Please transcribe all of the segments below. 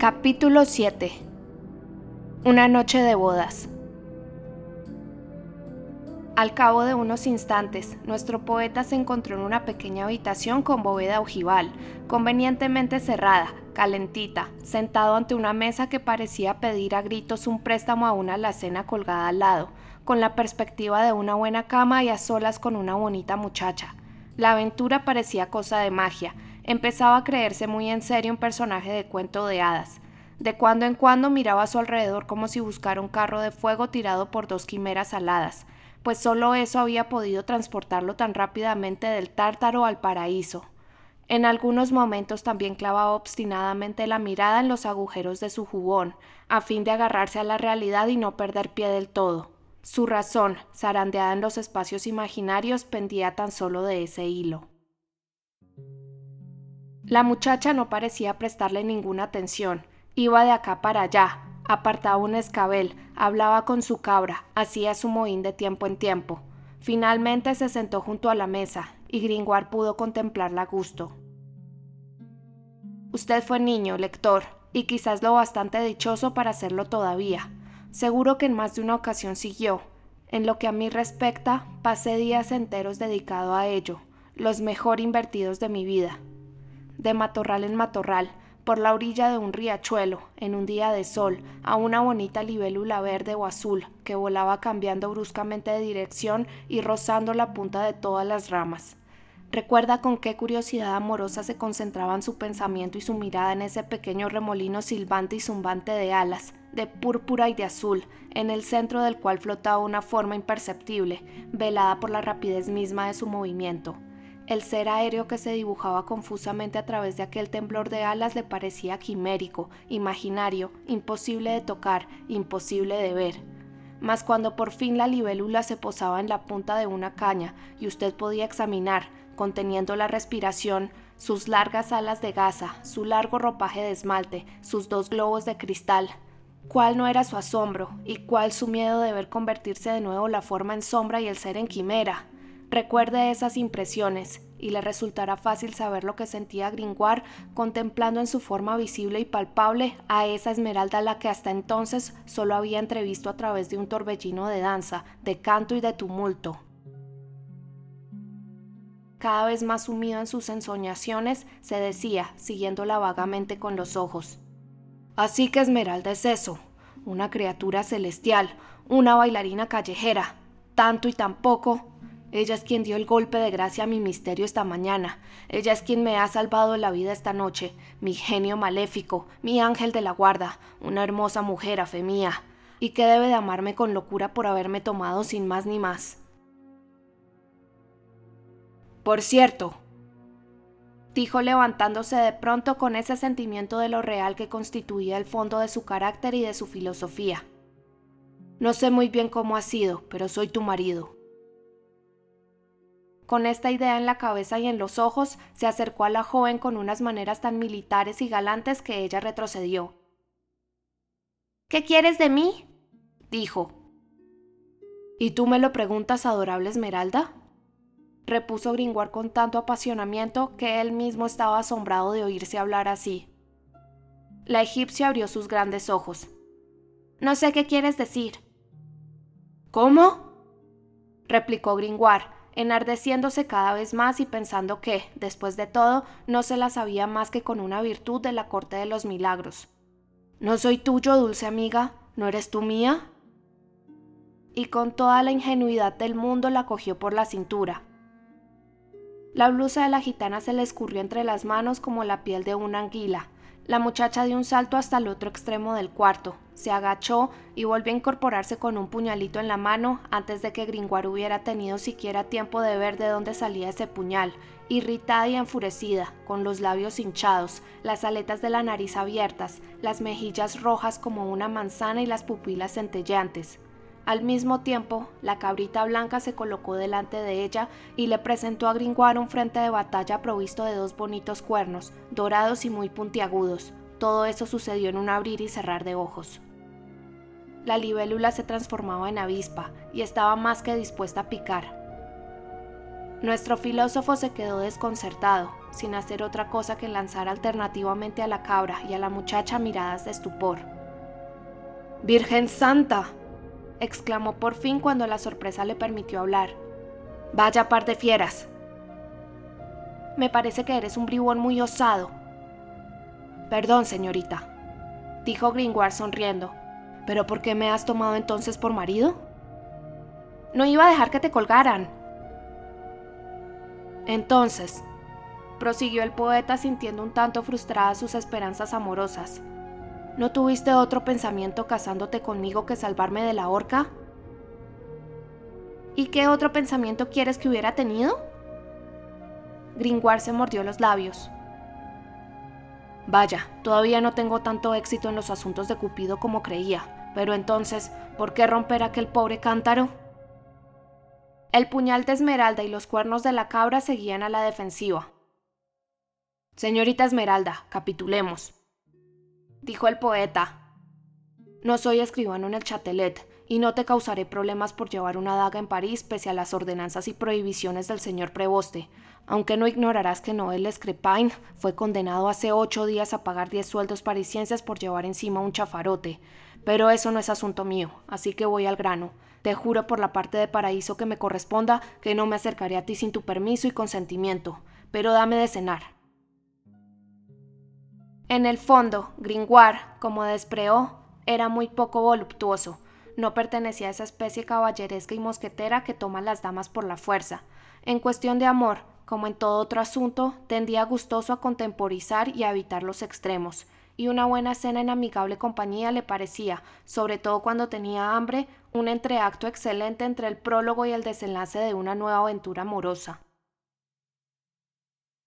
Capítulo 7 Una noche de bodas. Al cabo de unos instantes, nuestro poeta se encontró en una pequeña habitación con bóveda ojival, convenientemente cerrada, calentita, sentado ante una mesa que parecía pedir a gritos un préstamo a una alacena colgada al lado, con la perspectiva de una buena cama y a solas con una bonita muchacha. La aventura parecía cosa de magia, empezaba a creerse muy en serio un personaje de cuento de hadas. De cuando en cuando miraba a su alrededor como si buscara un carro de fuego tirado por dos quimeras aladas, pues solo eso había podido transportarlo tan rápidamente del tártaro al paraíso. En algunos momentos también clavaba obstinadamente la mirada en los agujeros de su jubón, a fin de agarrarse a la realidad y no perder pie del todo. Su razón, zarandeada en los espacios imaginarios, pendía tan solo de ese hilo. La muchacha no parecía prestarle ninguna atención, iba de acá para allá, apartaba un escabel, hablaba con su cabra, hacía su mohín de tiempo en tiempo. Finalmente se sentó junto a la mesa, y Gringoire pudo contemplarla a gusto. Usted fue niño, lector, y quizás lo bastante dichoso para hacerlo todavía. Seguro que en más de una ocasión siguió. En lo que a mí respecta, pasé días enteros dedicado a ello, los mejor invertidos de mi vida. De matorral en matorral, por la orilla de un riachuelo, en un día de sol, a una bonita libélula verde o azul que volaba cambiando bruscamente de dirección y rozando la punta de todas las ramas. Recuerda con qué curiosidad amorosa se concentraban su pensamiento y su mirada en ese pequeño remolino silbante y zumbante de alas, de púrpura y de azul, en el centro del cual flotaba una forma imperceptible, velada por la rapidez misma de su movimiento. El ser aéreo que se dibujaba confusamente a través de aquel temblor de alas le parecía quimérico, imaginario, imposible de tocar, imposible de ver. Mas cuando por fin la libélula se posaba en la punta de una caña y usted podía examinar, conteniendo la respiración, sus largas alas de gasa, su largo ropaje de esmalte, sus dos globos de cristal, cuál no era su asombro y cuál su miedo de ver convertirse de nuevo la forma en sombra y el ser en quimera. Recuerde esas impresiones y le resultará fácil saber lo que sentía Gringoire contemplando en su forma visible y palpable a esa esmeralda la que hasta entonces solo había entrevisto a través de un torbellino de danza, de canto y de tumulto. Cada vez más sumido en sus ensoñaciones, se decía, siguiéndola vagamente con los ojos. Así que Esmeralda es eso, una criatura celestial, una bailarina callejera, tanto y tan poco ella es quien dio el golpe de gracia a mi misterio esta mañana. Ella es quien me ha salvado la vida esta noche. Mi genio maléfico, mi ángel de la guarda, una hermosa mujer, a fe mía. Y que debe de amarme con locura por haberme tomado sin más ni más. Por cierto, dijo levantándose de pronto con ese sentimiento de lo real que constituía el fondo de su carácter y de su filosofía. No sé muy bien cómo ha sido, pero soy tu marido. Con esta idea en la cabeza y en los ojos, se acercó a la joven con unas maneras tan militares y galantes que ella retrocedió. ¿Qué quieres de mí? dijo. ¿Y tú me lo preguntas, adorable Esmeralda? repuso Gringoire con tanto apasionamiento que él mismo estaba asombrado de oírse hablar así. La egipcia abrió sus grandes ojos. No sé qué quieres decir. ¿Cómo? replicó Gringoire, enardeciéndose cada vez más y pensando que, después de todo, no se la sabía más que con una virtud de la corte de los milagros. ¿No soy tuyo, dulce amiga? ¿No eres tú mía? Y con toda la ingenuidad del mundo la cogió por la cintura. La blusa de la gitana se le escurrió entre las manos como la piel de una anguila, la muchacha dio un salto hasta el otro extremo del cuarto, se agachó y volvió a incorporarse con un puñalito en la mano antes de que Gringoire hubiera tenido siquiera tiempo de ver de dónde salía ese puñal, irritada y enfurecida, con los labios hinchados, las aletas de la nariz abiertas, las mejillas rojas como una manzana y las pupilas centelleantes. Al mismo tiempo, la cabrita blanca se colocó delante de ella y le presentó a Gringoire un frente de batalla provisto de dos bonitos cuernos, dorados y muy puntiagudos. Todo eso sucedió en un abrir y cerrar de ojos. La libélula se transformaba en avispa y estaba más que dispuesta a picar. Nuestro filósofo se quedó desconcertado, sin hacer otra cosa que lanzar alternativamente a la cabra y a la muchacha miradas de estupor. Virgen Santa, exclamó por fin cuando la sorpresa le permitió hablar. Vaya par de fieras. Me parece que eres un bribón muy osado. Perdón, señorita, dijo Gringoire sonriendo. ¿Pero por qué me has tomado entonces por marido? No iba a dejar que te colgaran. Entonces, prosiguió el poeta sintiendo un tanto frustradas sus esperanzas amorosas. ¿No tuviste otro pensamiento casándote conmigo que salvarme de la horca? ¿Y qué otro pensamiento quieres que hubiera tenido? Gringoire se mordió los labios. Vaya, todavía no tengo tanto éxito en los asuntos de Cupido como creía, pero entonces, ¿por qué romper aquel pobre cántaro? El puñal de Esmeralda y los cuernos de la cabra seguían a la defensiva. Señorita Esmeralda, capitulemos, dijo el poeta. No soy escribano en el Chatelet, y no te causaré problemas por llevar una daga en París pese a las ordenanzas y prohibiciones del señor preboste, aunque no ignorarás que Noel Escrepain fue condenado hace ocho días a pagar diez sueldos parisienses por llevar encima un chafarote. Pero eso no es asunto mío, así que voy al grano. Te juro por la parte de paraíso que me corresponda que no me acercaré a ti sin tu permiso y consentimiento, pero dame de cenar. En el fondo, Gringoire, como despreó, era muy poco voluptuoso. No pertenecía a esa especie caballeresca y mosquetera que toma las damas por la fuerza. En cuestión de amor, como en todo otro asunto, tendía gustoso a contemporizar y a evitar los extremos, y una buena cena en amigable compañía le parecía, sobre todo cuando tenía hambre, un entreacto excelente entre el prólogo y el desenlace de una nueva aventura amorosa.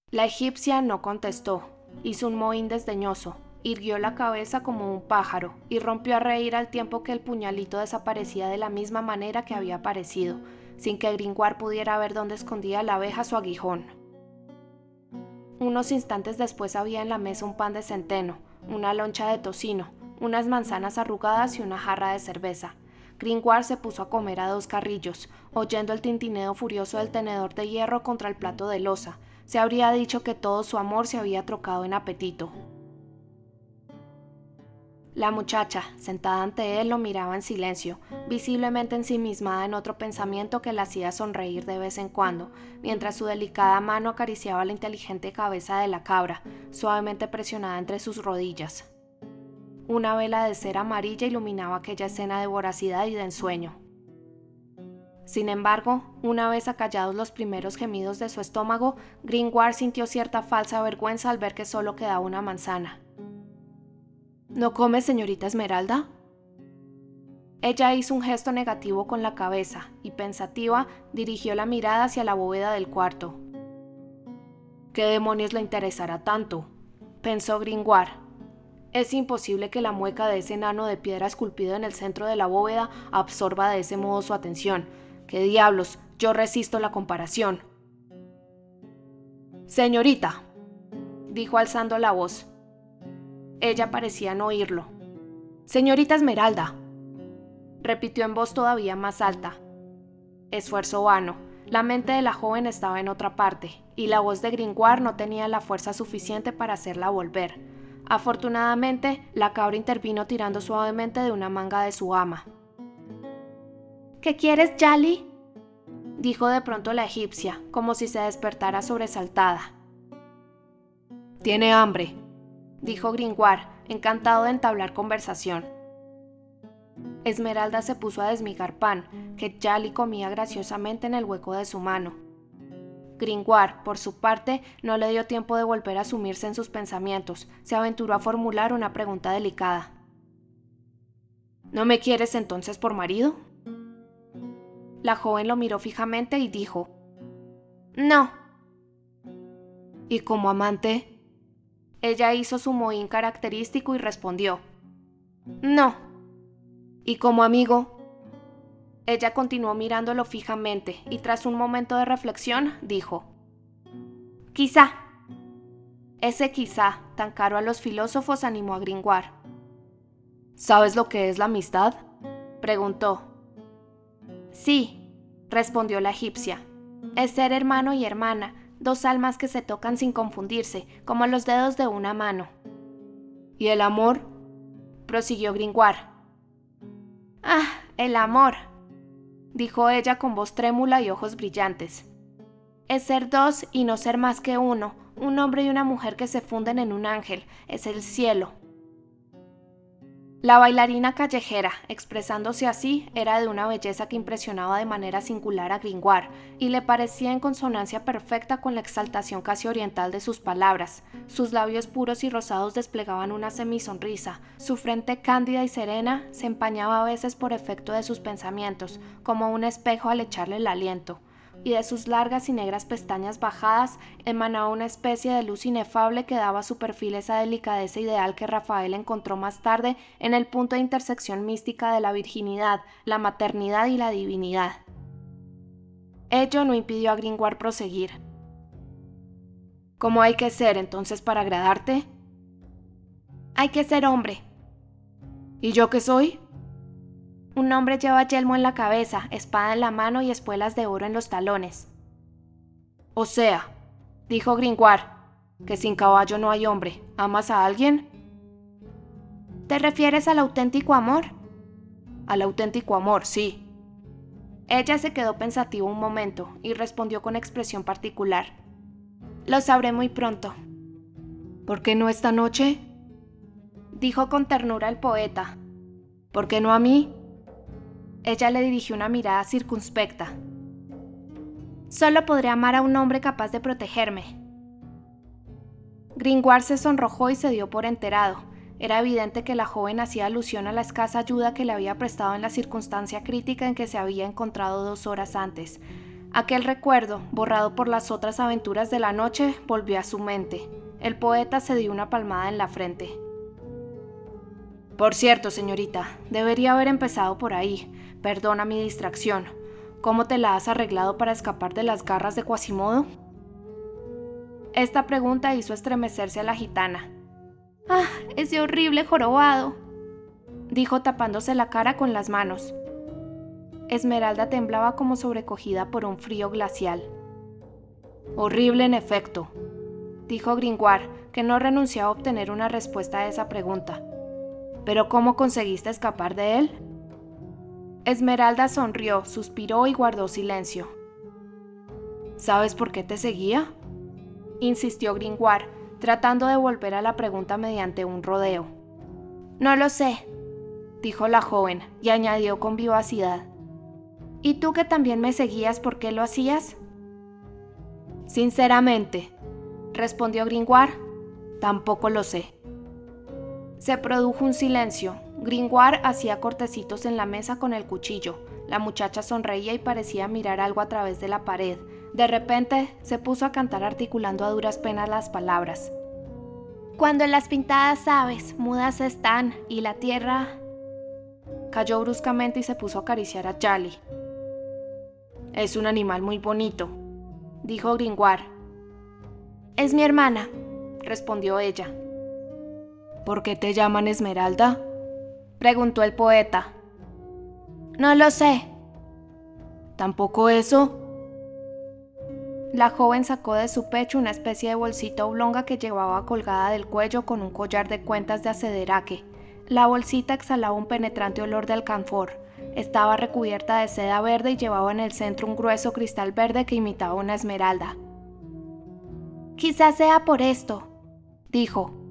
La egipcia no contestó, Hizo un mohín desdeñoso, irguió la cabeza como un pájaro y rompió a reír al tiempo que el puñalito desaparecía de la misma manera que había aparecido, sin que Gringoire pudiera ver dónde escondía la abeja su aguijón. Unos instantes después había en la mesa un pan de centeno, una loncha de tocino, unas manzanas arrugadas y una jarra de cerveza. Gringoire se puso a comer a dos carrillos, oyendo el tintineo furioso del tenedor de hierro contra el plato de losa, se habría dicho que todo su amor se había trocado en apetito. La muchacha, sentada ante él, lo miraba en silencio, visiblemente ensimismada en otro pensamiento que la hacía sonreír de vez en cuando, mientras su delicada mano acariciaba la inteligente cabeza de la cabra, suavemente presionada entre sus rodillas. Una vela de cera amarilla iluminaba aquella escena de voracidad y de ensueño. Sin embargo, una vez acallados los primeros gemidos de su estómago, Gringoire sintió cierta falsa vergüenza al ver que solo quedaba una manzana. ¿No come, señorita Esmeralda? Ella hizo un gesto negativo con la cabeza y, pensativa, dirigió la mirada hacia la bóveda del cuarto. ¿Qué demonios le interesará tanto? pensó Gringoire. Es imposible que la mueca de ese enano de piedra esculpido en el centro de la bóveda absorba de ese modo su atención, ¿Qué diablos? Yo resisto la comparación. Señorita, dijo alzando la voz. Ella parecía no oírlo. Señorita Esmeralda, repitió en voz todavía más alta. Esfuerzo vano. La mente de la joven estaba en otra parte, y la voz de Gringoire no tenía la fuerza suficiente para hacerla volver. Afortunadamente, la cabra intervino tirando suavemente de una manga de su ama. ¿Qué quieres, Yali? dijo de pronto la egipcia, como si se despertara sobresaltada. Tiene hambre, dijo Gringoire, encantado de entablar conversación. Esmeralda se puso a desmigar pan, que Yali comía graciosamente en el hueco de su mano. Gringoire, por su parte, no le dio tiempo de volver a sumirse en sus pensamientos, se aventuró a formular una pregunta delicada. ¿No me quieres entonces por marido? La joven lo miró fijamente y dijo, No. ¿Y como amante? Ella hizo su mohín característico y respondió, No. ¿Y como amigo? Ella continuó mirándolo fijamente y tras un momento de reflexión dijo, Quizá. Ese quizá, tan caro a los filósofos, animó a Gringoire. ¿Sabes lo que es la amistad? preguntó. Sí, respondió la egipcia. Es ser hermano y hermana, dos almas que se tocan sin confundirse, como los dedos de una mano. ¿Y el amor? prosiguió Gringoire. Ah, el amor, dijo ella con voz trémula y ojos brillantes. Es ser dos y no ser más que uno, un hombre y una mujer que se funden en un ángel, es el cielo. La bailarina callejera, expresándose así, era de una belleza que impresionaba de manera singular a Gringoire y le parecía en consonancia perfecta con la exaltación casi oriental de sus palabras. Sus labios puros y rosados desplegaban una semisonrisa, su frente cándida y serena se empañaba a veces por efecto de sus pensamientos, como un espejo al echarle el aliento y de sus largas y negras pestañas bajadas emanaba una especie de luz inefable que daba a su perfil esa delicadeza ideal que Rafael encontró más tarde en el punto de intersección mística de la virginidad, la maternidad y la divinidad. Ello no impidió a Gringoire proseguir. ¿Cómo hay que ser entonces para agradarte? Hay que ser hombre. ¿Y yo qué soy? Un hombre lleva yelmo en la cabeza, espada en la mano y espuelas de oro en los talones. O sea, dijo Gringoire, que sin caballo no hay hombre. ¿Amas a alguien? ¿Te refieres al auténtico amor? Al auténtico amor, sí. Ella se quedó pensativa un momento y respondió con expresión particular. Lo sabré muy pronto. ¿Por qué no esta noche? Dijo con ternura el poeta. ¿Por qué no a mí? Ella le dirigió una mirada circunspecta. Solo podré amar a un hombre capaz de protegerme. Gringoire se sonrojó y se dio por enterado. Era evidente que la joven hacía alusión a la escasa ayuda que le había prestado en la circunstancia crítica en que se había encontrado dos horas antes. Aquel recuerdo, borrado por las otras aventuras de la noche, volvió a su mente. El poeta se dio una palmada en la frente. Por cierto, señorita, debería haber empezado por ahí. Perdona mi distracción. ¿Cómo te la has arreglado para escapar de las garras de Quasimodo? Esta pregunta hizo estremecerse a la gitana. ¡Ah, ese horrible jorobado! dijo tapándose la cara con las manos. Esmeralda temblaba como sobrecogida por un frío glacial. Horrible en efecto, dijo Gringoire, que no renunció a obtener una respuesta a esa pregunta. ¿Pero cómo conseguiste escapar de él? Esmeralda sonrió, suspiró y guardó silencio. ¿Sabes por qué te seguía? insistió Gringoire, tratando de volver a la pregunta mediante un rodeo. No lo sé, dijo la joven, y añadió con vivacidad. ¿Y tú que también me seguías, por qué lo hacías? Sinceramente, respondió Gringoire, tampoco lo sé. Se produjo un silencio, Gringoire hacía cortecitos en la mesa con el cuchillo. La muchacha sonreía y parecía mirar algo a través de la pared. De repente se puso a cantar articulando a duras penas las palabras. Cuando en las pintadas aves mudas están y la tierra... Cayó bruscamente y se puso a acariciar a Jali. Es un animal muy bonito, dijo Gringoire. Es mi hermana, respondió ella. ¿Por qué te llaman Esmeralda? preguntó el poeta. No lo sé. ¿Tampoco eso? La joven sacó de su pecho una especie de bolsita oblonga que llevaba colgada del cuello con un collar de cuentas de acederaque. La bolsita exhalaba un penetrante olor de alcanfor. Estaba recubierta de seda verde y llevaba en el centro un grueso cristal verde que imitaba una esmeralda. Quizás sea por esto, dijo.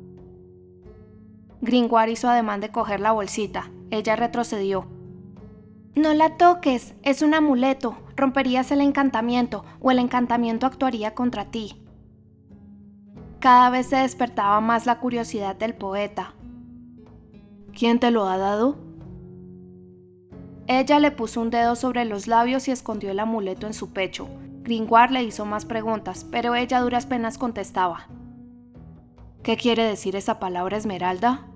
Gringoire hizo ademán de coger la bolsita. Ella retrocedió. No la toques, es un amuleto. Romperías el encantamiento o el encantamiento actuaría contra ti. Cada vez se despertaba más la curiosidad del poeta. ¿Quién te lo ha dado? Ella le puso un dedo sobre los labios y escondió el amuleto en su pecho. Gringoire le hizo más preguntas, pero ella a duras penas contestaba. ¿Qué quiere decir esa palabra esmeralda?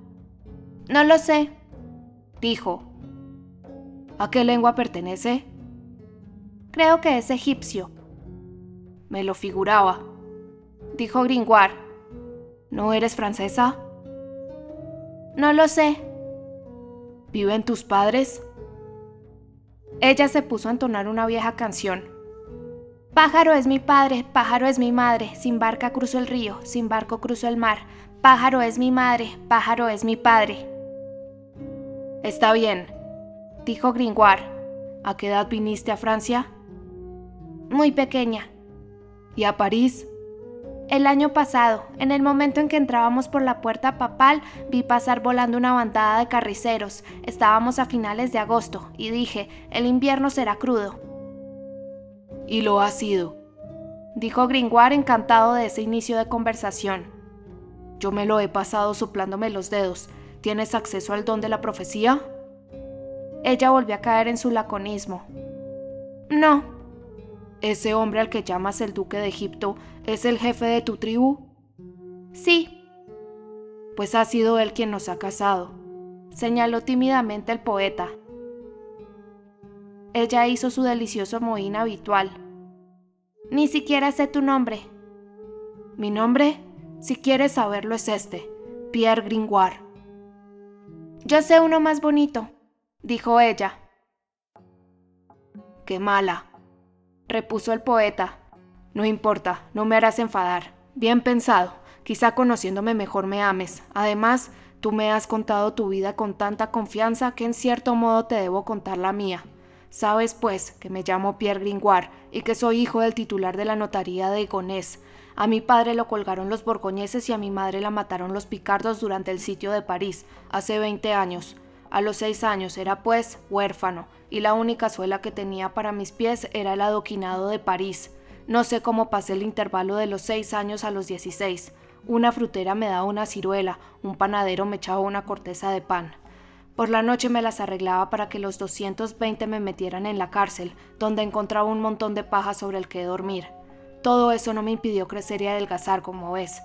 No lo sé, dijo. ¿A qué lengua pertenece? Creo que es egipcio. Me lo figuraba, dijo Gringoire. ¿No eres francesa? No lo sé. ¿Viven tus padres? Ella se puso a entonar una vieja canción. Pájaro es mi padre, pájaro es mi madre, sin barca cruzo el río, sin barco cruzo el mar. Pájaro es mi madre, pájaro es mi padre. Está bien, dijo Gringoire. ¿A qué edad viniste a Francia? Muy pequeña. ¿Y a París? El año pasado, en el momento en que entrábamos por la puerta papal, vi pasar volando una bandada de carriceros. Estábamos a finales de agosto y dije, el invierno será crudo. Y lo ha sido, dijo Gringoire encantado de ese inicio de conversación. Yo me lo he pasado soplándome los dedos. ¿Tienes acceso al don de la profecía? Ella volvió a caer en su laconismo. No. ¿Ese hombre al que llamas el duque de Egipto es el jefe de tu tribu? Sí. Pues ha sido él quien nos ha casado, señaló tímidamente el poeta. Ella hizo su delicioso mohín habitual. Ni siquiera sé tu nombre. ¿Mi nombre? Si quieres saberlo es este, Pierre Gringoire. Yo sé uno más bonito, dijo ella. Qué mala, repuso el poeta. No importa, no me harás enfadar. Bien pensado, quizá conociéndome mejor me ames. Además, tú me has contado tu vida con tanta confianza que en cierto modo te debo contar la mía. Sabes, pues, que me llamo Pierre Gringoire y que soy hijo del titular de la notaría de Gonés. A mi padre lo colgaron los borgoñeses y a mi madre la mataron los picardos durante el sitio de París, hace 20 años. A los seis años era, pues, huérfano, y la única suela que tenía para mis pies era el adoquinado de París. No sé cómo pasé el intervalo de los seis años a los dieciséis. Una frutera me daba una ciruela, un panadero me echaba una corteza de pan. Por la noche me las arreglaba para que los 220 me metieran en la cárcel, donde encontraba un montón de paja sobre el que dormir. Todo eso no me impidió crecer y adelgazar, como ves.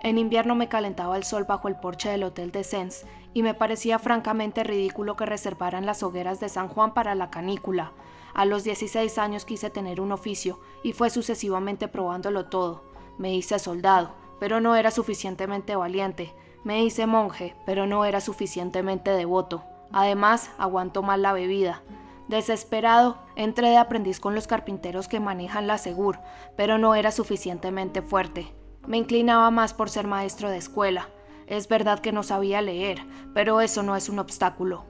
En invierno me calentaba el sol bajo el porche del Hotel de Sens y me parecía francamente ridículo que reservaran las hogueras de San Juan para la canícula. A los 16 años quise tener un oficio y fue sucesivamente probándolo todo. Me hice soldado, pero no era suficientemente valiente. Me hice monje, pero no era suficientemente devoto. Además, aguanto mal la bebida. Desesperado, entré de aprendiz con los carpinteros que manejan la Segur, pero no era suficientemente fuerte. Me inclinaba más por ser maestro de escuela. Es verdad que no sabía leer, pero eso no es un obstáculo.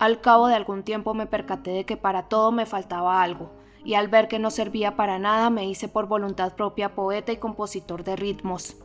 Al cabo de algún tiempo me percaté de que para todo me faltaba algo, y al ver que no servía para nada me hice por voluntad propia poeta y compositor de ritmos.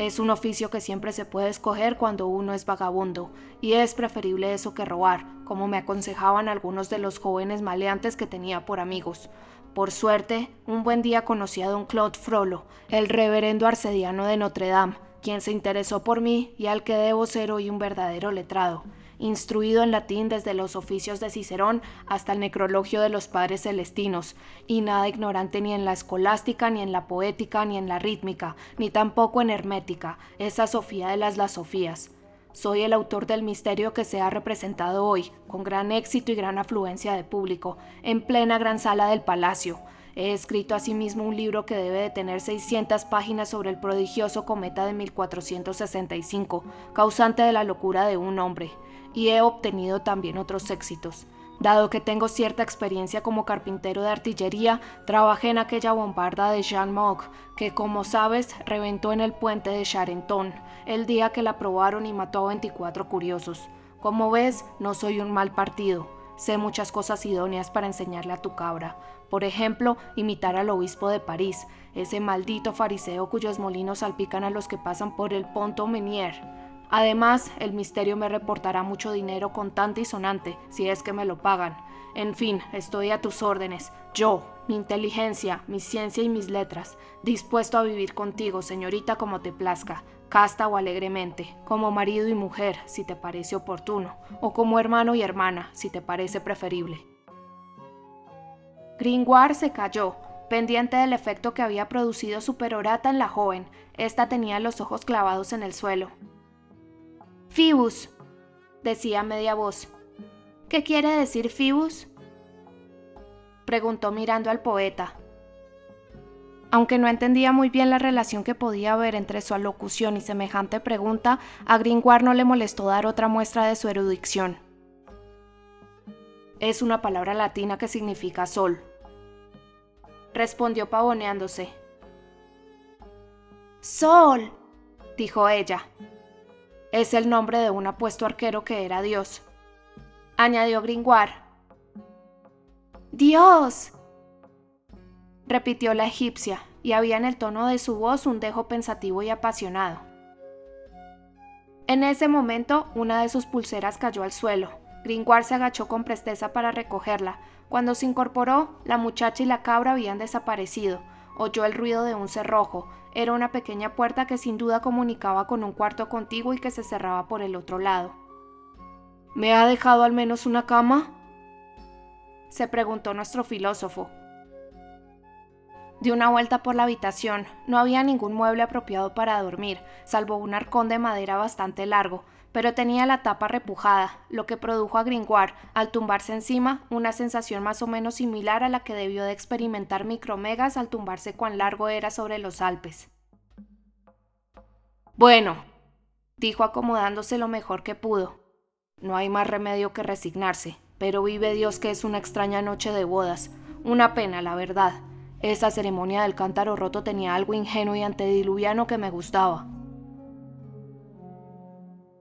Es un oficio que siempre se puede escoger cuando uno es vagabundo, y es preferible eso que robar, como me aconsejaban algunos de los jóvenes maleantes que tenía por amigos. Por suerte, un buen día conocí a don Claude Frollo, el reverendo arcediano de Notre Dame, quien se interesó por mí y al que debo ser hoy un verdadero letrado instruido en latín desde los oficios de Cicerón hasta el necrologio de los padres celestinos, y nada ignorante ni en la escolástica, ni en la poética, ni en la rítmica, ni tampoco en hermética, esa Sofía de las las Sofías. Soy el autor del misterio que se ha representado hoy, con gran éxito y gran afluencia de público, en plena gran sala del palacio. He escrito asimismo un libro que debe de tener 600 páginas sobre el prodigioso cometa de 1465, causante de la locura de un hombre y he obtenido también otros éxitos. Dado que tengo cierta experiencia como carpintero de artillería, trabajé en aquella bombarda de Jean Mock, que como sabes reventó en el puente de Charenton, el día que la probaron y mató a 24 curiosos. Como ves, no soy un mal partido. Sé muchas cosas idóneas para enseñarle a tu cabra. Por ejemplo, imitar al obispo de París, ese maldito fariseo cuyos molinos salpican a los que pasan por el Ponto Menier. Además, el misterio me reportará mucho dinero contante y sonante, si es que me lo pagan. En fin, estoy a tus órdenes. Yo, mi inteligencia, mi ciencia y mis letras, dispuesto a vivir contigo, señorita, como te plazca, casta o alegremente, como marido y mujer, si te parece oportuno, o como hermano y hermana, si te parece preferible. Gringoire se calló, pendiente del efecto que había producido su perorata en la joven. Esta tenía los ojos clavados en el suelo. Fibus, decía media voz. ¿Qué quiere decir Fibus? preguntó mirando al poeta. Aunque no entendía muy bien la relación que podía haber entre su alocución y semejante pregunta, a Gringoire no le molestó dar otra muestra de su erudición. Es una palabra latina que significa sol, respondió pavoneándose. Sol, dijo ella. Es el nombre de un apuesto arquero que era Dios. Añadió Gringoire. Dios, repitió la egipcia, y había en el tono de su voz un dejo pensativo y apasionado. En ese momento, una de sus pulseras cayó al suelo. Gringoire se agachó con presteza para recogerla. Cuando se incorporó, la muchacha y la cabra habían desaparecido. Oyó el ruido de un cerrojo. Era una pequeña puerta que sin duda comunicaba con un cuarto contiguo y que se cerraba por el otro lado. ¿Me ha dejado al menos una cama? se preguntó nuestro filósofo. Dio una vuelta por la habitación. No había ningún mueble apropiado para dormir, salvo un arcón de madera bastante largo, pero tenía la tapa repujada, lo que produjo a Gringoire, al tumbarse encima, una sensación más o menos similar a la que debió de experimentar Micromegas al tumbarse cuán largo era sobre los Alpes. Bueno, dijo acomodándose lo mejor que pudo. No hay más remedio que resignarse, pero vive Dios que es una extraña noche de bodas. Una pena, la verdad. Esa ceremonia del cántaro roto tenía algo ingenuo y antediluviano que me gustaba.